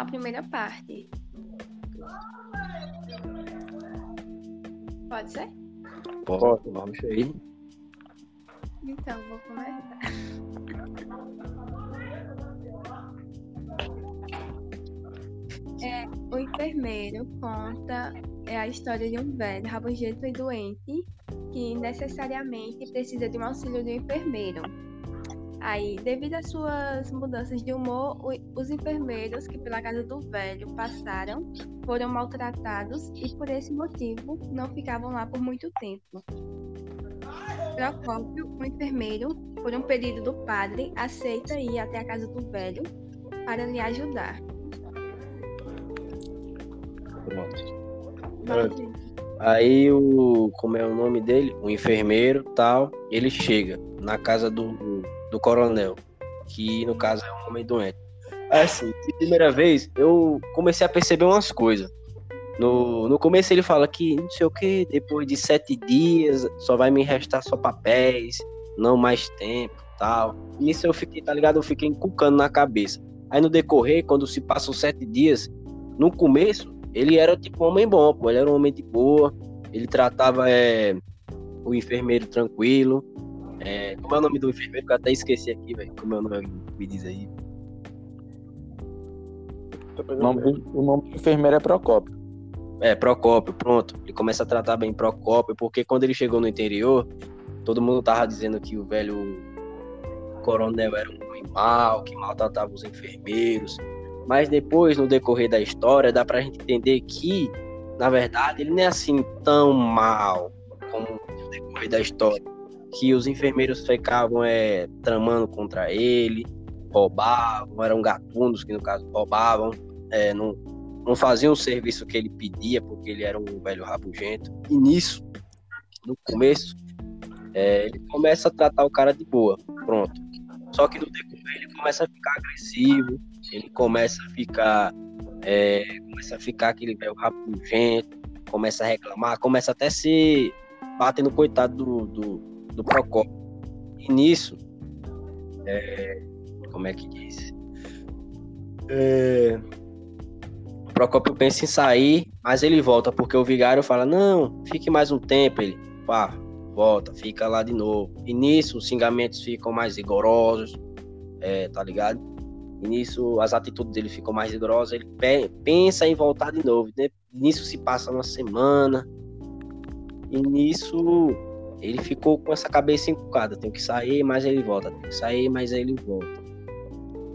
a primeira parte. Pode ser? Pode, vamos aí. Então, vou começar. É, o enfermeiro conta é a história de um velho rabugento e doente que necessariamente precisa de um auxílio do enfermeiro. Aí, devido às suas mudanças de humor, os enfermeiros que pela casa do velho passaram foram maltratados e por esse motivo não ficavam lá por muito tempo. Procópio, o enfermeiro, por um pedido do padre, aceita ir até a casa do velho para lhe ajudar. Pronto. Aí o. Como é o nome dele? O enfermeiro tal. Ele chega na casa do, do coronel. Que no caso é um homem doente. Assim, primeira vez, eu comecei a perceber umas coisas. No, no começo ele fala que não sei o que, depois de sete dias só vai me restar só papéis, não mais tempo tal. Nisso eu fiquei, tá ligado? Eu fiquei encucando na cabeça. Aí no decorrer, quando se passam sete dias, no começo ele era tipo um homem bom, pô. Ele era um homem de boa. Ele tratava é, o enfermeiro tranquilo. É, como é o nome do enfermeiro? Que eu até esqueci aqui, velho. Como é o nome? Me diz aí. O nome, do, o nome do enfermeiro é Procópio. É, Procópio, pronto. Ele começa a tratar bem Procópio, porque quando ele chegou no interior, todo mundo tava dizendo que o velho coronel era um homem mau, que maltratava os enfermeiros, mas depois, no decorrer da história, dá pra gente entender que, na verdade, ele não é assim tão mal como no decorrer da história. Que os enfermeiros ficavam é, tramando contra ele, roubavam, eram gatunos que, no caso, roubavam, é, não, não faziam o serviço que ele pedia, porque ele era um velho rabugento. E nisso, no começo, é, ele começa a tratar o cara de boa, pronto. Só que no decorrer ele começa a ficar agressivo, ele começa a ficar é, começa a ficar aquele velho rabugento, começa a reclamar, começa até se bater no coitado do, do, do Procópio. E nisso, é, como é que diz? É, o Procópio pensa em sair, mas ele volta, porque o vigário fala, não, fique mais um tempo, ele, pá, volta, fica lá de novo. E nisso os xingamentos ficam mais rigorosos, é, tá ligado? E nisso as atitudes dele ficam mais rigorosas, ele pensa em voltar de novo. Né? Nisso se passa uma semana. E nisso ele ficou com essa cabeça encucada. Tem que sair, mas ele volta. Tem que sair, mas ele volta.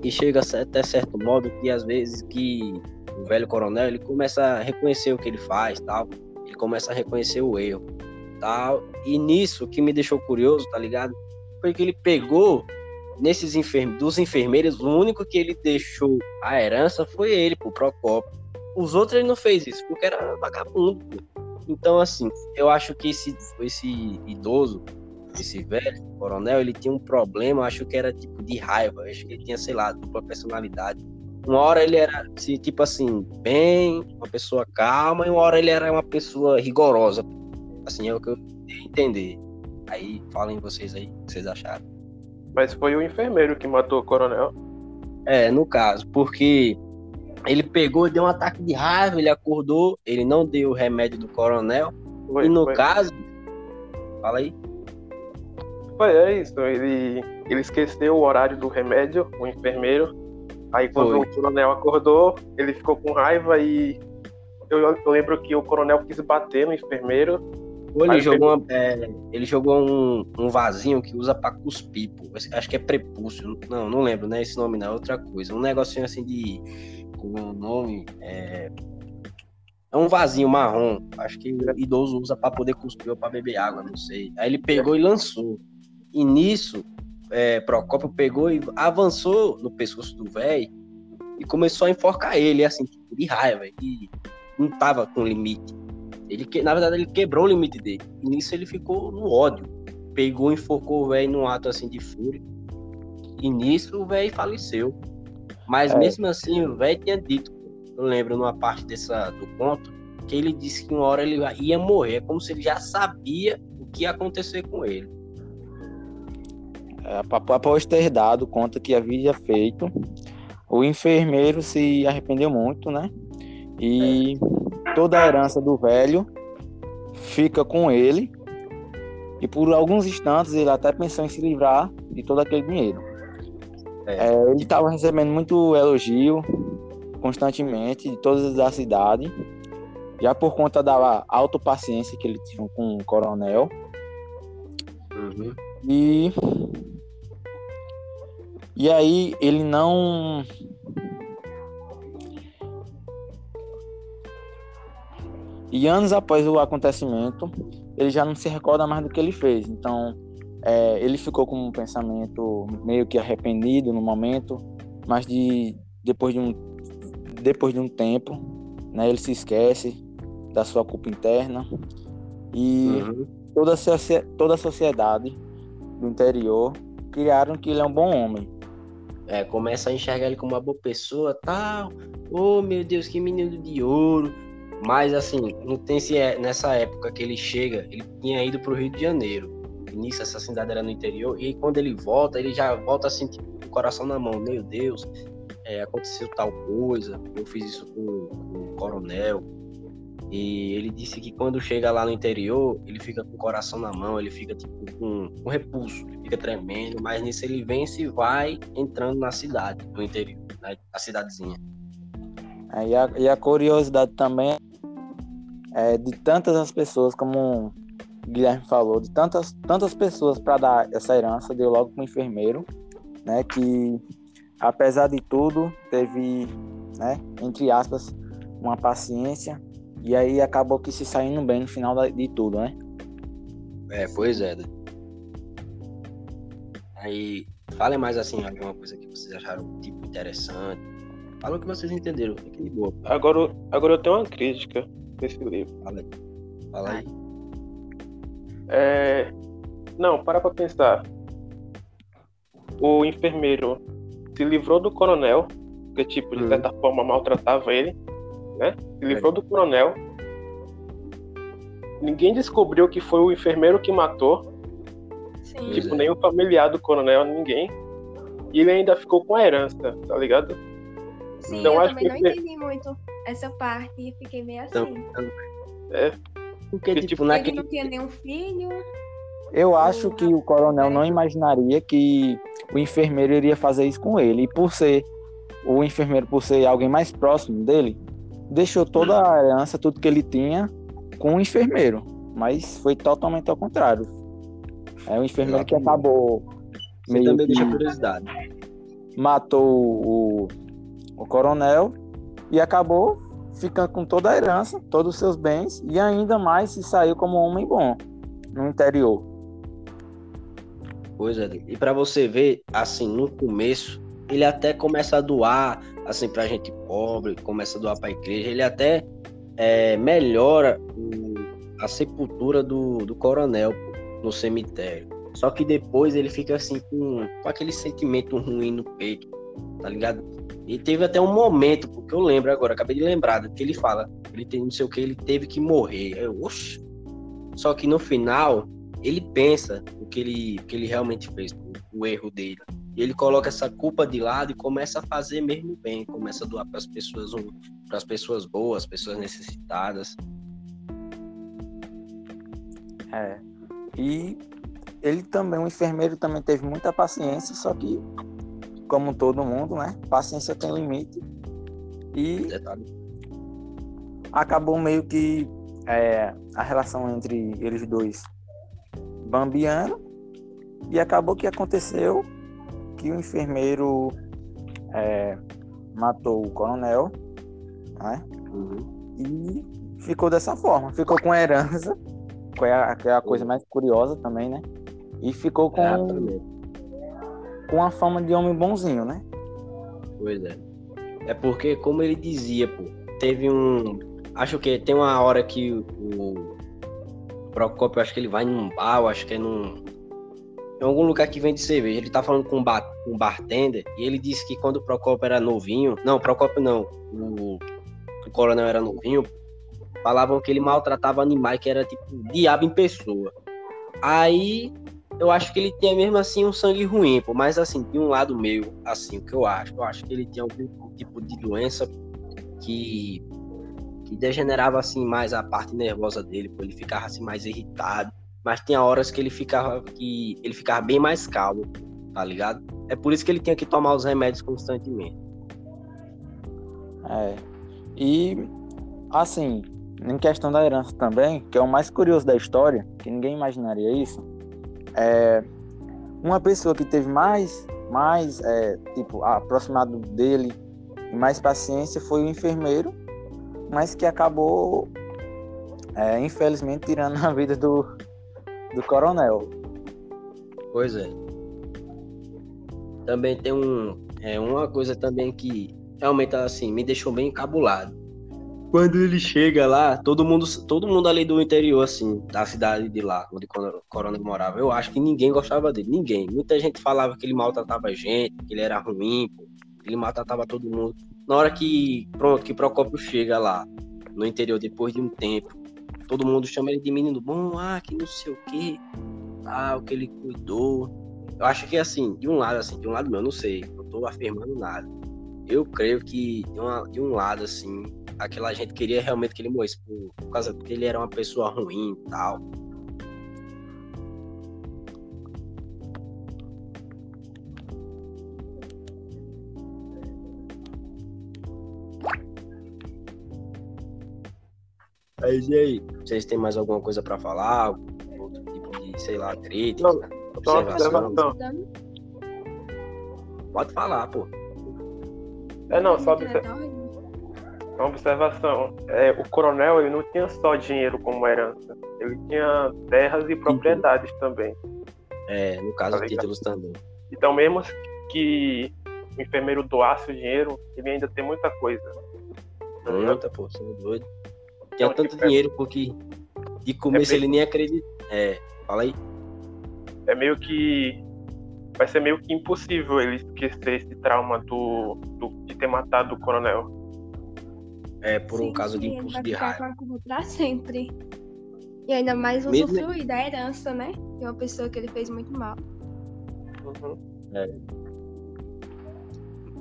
E chega até certo modo que às vezes que o velho coronel ele começa a reconhecer o que ele faz, tal. Ele começa a reconhecer o erro, tal. E nisso que me deixou curioso, tá ligado? Foi que ele pegou nesses enfermeiros, dos enfermeiros, o único que ele deixou a herança foi ele, pro Procopio. Os outros ele não fez isso, porque era vagabundo. Pô. Então, assim, eu acho que esse, esse idoso, esse velho coronel, ele tinha um problema, acho que era tipo de raiva, acho que ele tinha, sei lá, dupla personalidade. Uma hora ele era, tipo assim, bem, uma pessoa calma, e uma hora ele era uma pessoa rigorosa. Assim, é o que eu entender. Aí, falem vocês aí, o que vocês acharam. Mas foi o enfermeiro que matou o coronel. É, no caso, porque ele pegou, deu um ataque de raiva, ele acordou, ele não deu o remédio do coronel. Foi, e no foi. caso. Fala aí. Foi, é isso. Ele, ele esqueceu o horário do remédio, o enfermeiro. Aí quando foi. o coronel acordou, ele ficou com raiva e eu, eu lembro que o coronel quis bater no enfermeiro ele jogou, uma, é, ele jogou um, um vasinho que usa pra cuspir, pô. Acho que é prepúcio. Não, não lembro, né? Esse nome não, é outra coisa. Um negocinho assim de. Como é nome? É, é um vasinho marrom. Acho que idoso usa para poder cuspir ou pra beber água, não sei. Aí ele pegou e lançou. E nisso, é, Procópio pegou e avançou no pescoço do velho e começou a enforcar ele, assim, tipo, de raiva. E não tava com limite. Ele, na verdade, ele quebrou o limite dele. E nisso ele ficou no ódio. Pegou e enfocou o velho num ato assim de fúria. E nisso o velho faleceu. Mas é. mesmo assim, o velho tinha dito, eu lembro numa parte dessa, do conto, que ele disse que uma hora ele ia morrer. É como se ele já sabia o que ia acontecer com ele. É, a posteridade conta que havia feito o enfermeiro se arrependeu muito, né? E toda a herança do velho fica com ele. E por alguns instantes ele até pensou em se livrar de todo aquele dinheiro. É. É, ele estava recebendo muito elogio constantemente de todas da cidade, já por conta da autopaciência que ele tinha com o coronel. Uhum. E e aí ele não E anos após o acontecimento, ele já não se recorda mais do que ele fez. Então, é, ele ficou com um pensamento meio que arrependido no momento, mas de depois de um depois de um tempo, né, ele se esquece da sua culpa interna e uhum. toda a toda a sociedade do interior criaram que ele é um bom homem. É, começa a enxergar ele como uma boa pessoa, tal. Oh, meu Deus, que menino de ouro mas assim, não tem se é, nessa época que ele chega, ele tinha ido para o Rio de Janeiro. Início essa cidade era no interior e quando ele volta, ele já volta assim, tipo, com o coração na mão. Meu Deus, é, aconteceu tal coisa. Eu fiz isso com, com o coronel. E ele disse que quando chega lá no interior, ele fica com o coração na mão, ele fica tipo com, com repulso, fica tremendo, mas nisso ele vence e vai entrando na cidade, no interior, na, na cidadezinha. É, e, a, e a curiosidade também é de tantas as pessoas, como Guilherme falou, de tantas, tantas pessoas para dar essa herança, deu logo para o enfermeiro, né, que apesar de tudo, teve, né, entre aspas, uma paciência e aí acabou que se saindo bem no final de tudo, né? É, pois é. Aí, falem mais assim, alguma coisa que vocês acharam tipo interessante, Fala o que vocês entenderam. Fique de boa. Agora, agora eu tenho uma crítica nesse livro. Fala aí. Fala aí. É... Não, para pra pensar. O enfermeiro se livrou do coronel, que tipo, de uhum. certa forma maltratava ele, né? Se livrou é. do coronel. Ninguém descobriu que foi o enfermeiro que matou. Sim. Tipo, é. nem o familiar do coronel, ninguém. E ele ainda ficou com a herança, tá ligado? Sim, então, eu também não entendi muito essa parte e fiquei meio assim. Então, é. Porque, tipo, Ele naquele... não tinha nenhum filho. Eu acho que o coronel não imaginaria que o enfermeiro iria fazer isso com ele. E por ser o enfermeiro, por ser alguém mais próximo dele, deixou toda a herança, tudo que ele tinha, com o enfermeiro. Mas foi totalmente ao contrário. É o enfermeiro Exatamente. que acabou. Você meio também deixa curiosidade. Matou o o coronel, e acabou ficando com toda a herança, todos os seus bens, e ainda mais se saiu como um homem bom no interior. Pois é, e para você ver, assim, no começo, ele até começa a doar, assim, pra gente pobre, começa a doar pra igreja, ele até é, melhora o, a sepultura do, do coronel no cemitério. Só que depois ele fica assim com, com aquele sentimento ruim no peito, tá ligado? E teve até um momento, porque eu lembro agora, acabei de lembrar, que ele fala, ele tem não sei o que, ele teve que morrer. Eu, oxe. Só que no final, ele pensa o que ele, o que ele realmente fez, o, o erro dele. E ele coloca essa culpa de lado e começa a fazer mesmo bem, começa a doar para as pessoas, para as pessoas boas, pessoas necessitadas. É. E ele também, o enfermeiro também teve muita paciência, só que como todo mundo, né? Paciência tem limite. E acabou meio que é, a relação entre eles dois bambiando. E acabou que aconteceu que o enfermeiro é, matou o coronel, né? Uhum. E ficou dessa forma. Ficou com a herança, que é a, que é a coisa mais curiosa também, né? E ficou com. É, com a fama de homem bonzinho, né? Pois é. É porque, como ele dizia, pô, teve um. Acho que tem uma hora que o Procopio, acho que ele vai num bar, acho que é num. Em algum lugar que vende cerveja. Ele tá falando com um, bar, um bartender e ele disse que quando o Procopio era novinho. Não, Procopio não. O, o coronel era novinho. Falavam que ele maltratava animais, que era tipo diabo em pessoa. Aí eu acho que ele tinha mesmo assim um sangue ruim, pô, mas assim, de um lado meu, assim, o que eu acho, eu acho que ele tinha algum tipo de doença que que degenerava assim mais a parte nervosa dele, pô, ele ficava assim mais irritado, mas tinha horas que ele ficava que ele ficava bem mais calmo, tá ligado? É por isso que ele tinha que tomar os remédios constantemente. É. E assim, em questão da herança também, que é o mais curioso da história, que ninguém imaginaria isso, é uma pessoa que teve mais, mais é, tipo, aproximado dele e mais paciência foi o enfermeiro, mas que acabou, é, infelizmente, tirando a vida do, do coronel. Pois é. Também tem um, é, uma coisa também que realmente assim me deixou bem encabulado quando ele chega lá, todo mundo, todo mundo ali do interior, assim, da cidade de lá, onde Corona morava, eu acho que ninguém gostava dele, ninguém. Muita gente falava que ele maltratava a gente, que ele era ruim, pô, que ele maltratava todo mundo. Na hora que, pronto, que Procópio chega lá, no interior, depois de um tempo, todo mundo chama ele de menino bom, ah, que não sei o quê, ah, o que ele cuidou. Eu acho que, assim, de um lado, assim, de um lado meu, eu não sei, não tô afirmando nada. Eu creio que, de, uma, de um lado, assim, aquela gente queria realmente que ele morresse por, por causa porque ele era uma pessoa ruim e tal. Mas e aí? Vocês têm mais alguma coisa para falar? Outro tipo de, sei lá, crítica, Não, observação? observação. Pode falar, pô. É, não, só observação uma observação. É, o coronel ele não tinha só dinheiro como herança, ele tinha terras e propriedades uhum. também. É, no caso, tá títulos também. Então, mesmo que o enfermeiro doasse o dinheiro, ele ainda tem muita coisa. Tá muita, pô, você é doido. Tinha então, tanto tipo, é dinheiro porque de começo é meio... ele nem acredita. É, fala aí. É meio que. Vai ser meio que impossível ele esquecer esse trauma do, do de ter matado o coronel é, por sim, um caso de impulso de raiva. Pra sempre. E ainda mais usufruir Mesmo... da herança, né? De uma pessoa que ele fez muito mal. Uhum. É.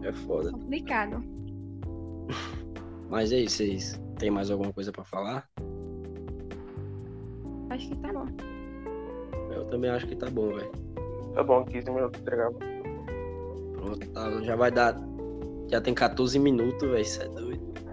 É foda. Complicado. Mas aí, vocês têm mais alguma coisa pra falar? Acho que tá bom. Eu também acho que tá bom, velho. Tá bom, 15 minutos entregado. Pronto, tá, já vai dar. Já tem 14 minutos, velho. Isso é doido.